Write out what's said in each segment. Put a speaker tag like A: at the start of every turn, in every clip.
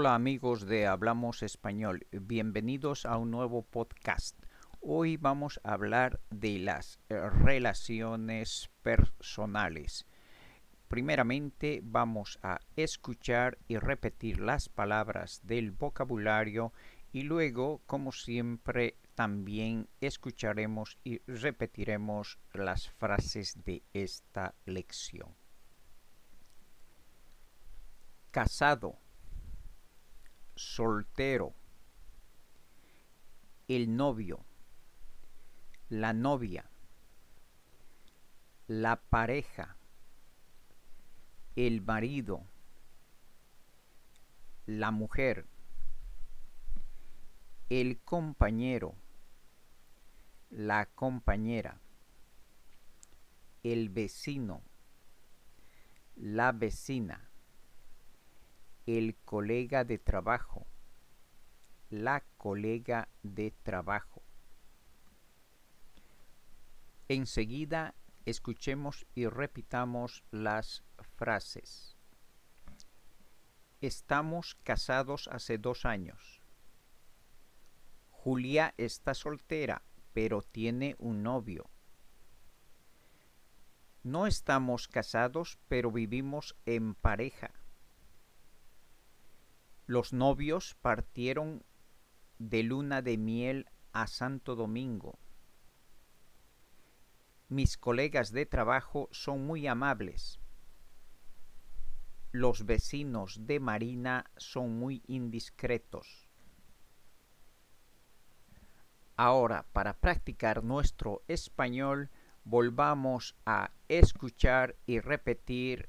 A: Hola amigos de Hablamos Español, bienvenidos a un nuevo podcast. Hoy vamos a hablar de las relaciones personales. Primeramente vamos a escuchar y repetir las palabras del vocabulario y luego, como siempre, también escucharemos y repetiremos las frases de esta lección. Casado, soltero, el novio, la novia, la pareja, el marido, la mujer, el compañero, la compañera, el vecino, la vecina, el colega de trabajo, la colega de trabajo. Enseguida escuchemos y repitamos las frases. Estamos casados hace dos años. Julia está soltera, pero tiene un novio. No estamos casados, pero vivimos en pareja. Los novios partieron de luna de miel a Santo Domingo. Mis colegas de trabajo son muy amables. Los vecinos de Marina son muy indiscretos. Ahora, para practicar nuestro español, volvamos a escuchar y repetir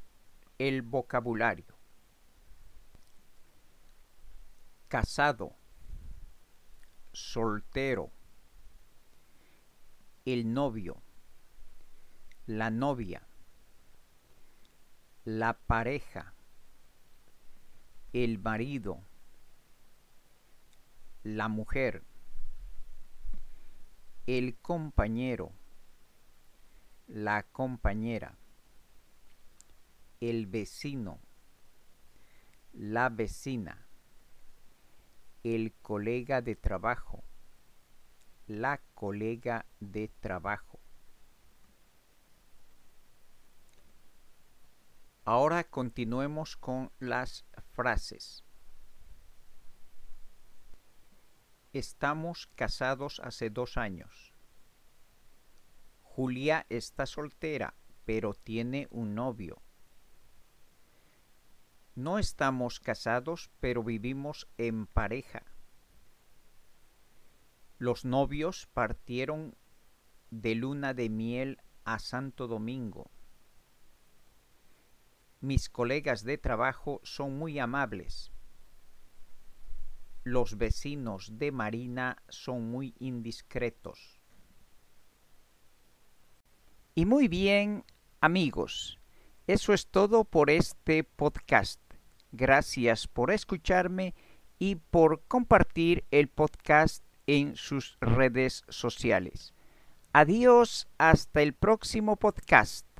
A: el vocabulario. Casado, soltero, el novio, la novia, la pareja, el marido, la mujer, el compañero, la compañera, el vecino, la vecina, el colega de trabajo, la colega de trabajo. Ahora continuemos con las frases. Estamos casados hace dos años. Julia está soltera, pero tiene un novio. No estamos casados, pero vivimos en pareja. Los novios partieron de luna de miel a Santo Domingo. Mis colegas de trabajo son muy amables. Los vecinos de Marina son muy indiscretos. Y muy bien, amigos, eso es todo por este podcast. Gracias por escucharme y por compartir el podcast en sus redes sociales. Adiós, hasta el próximo podcast.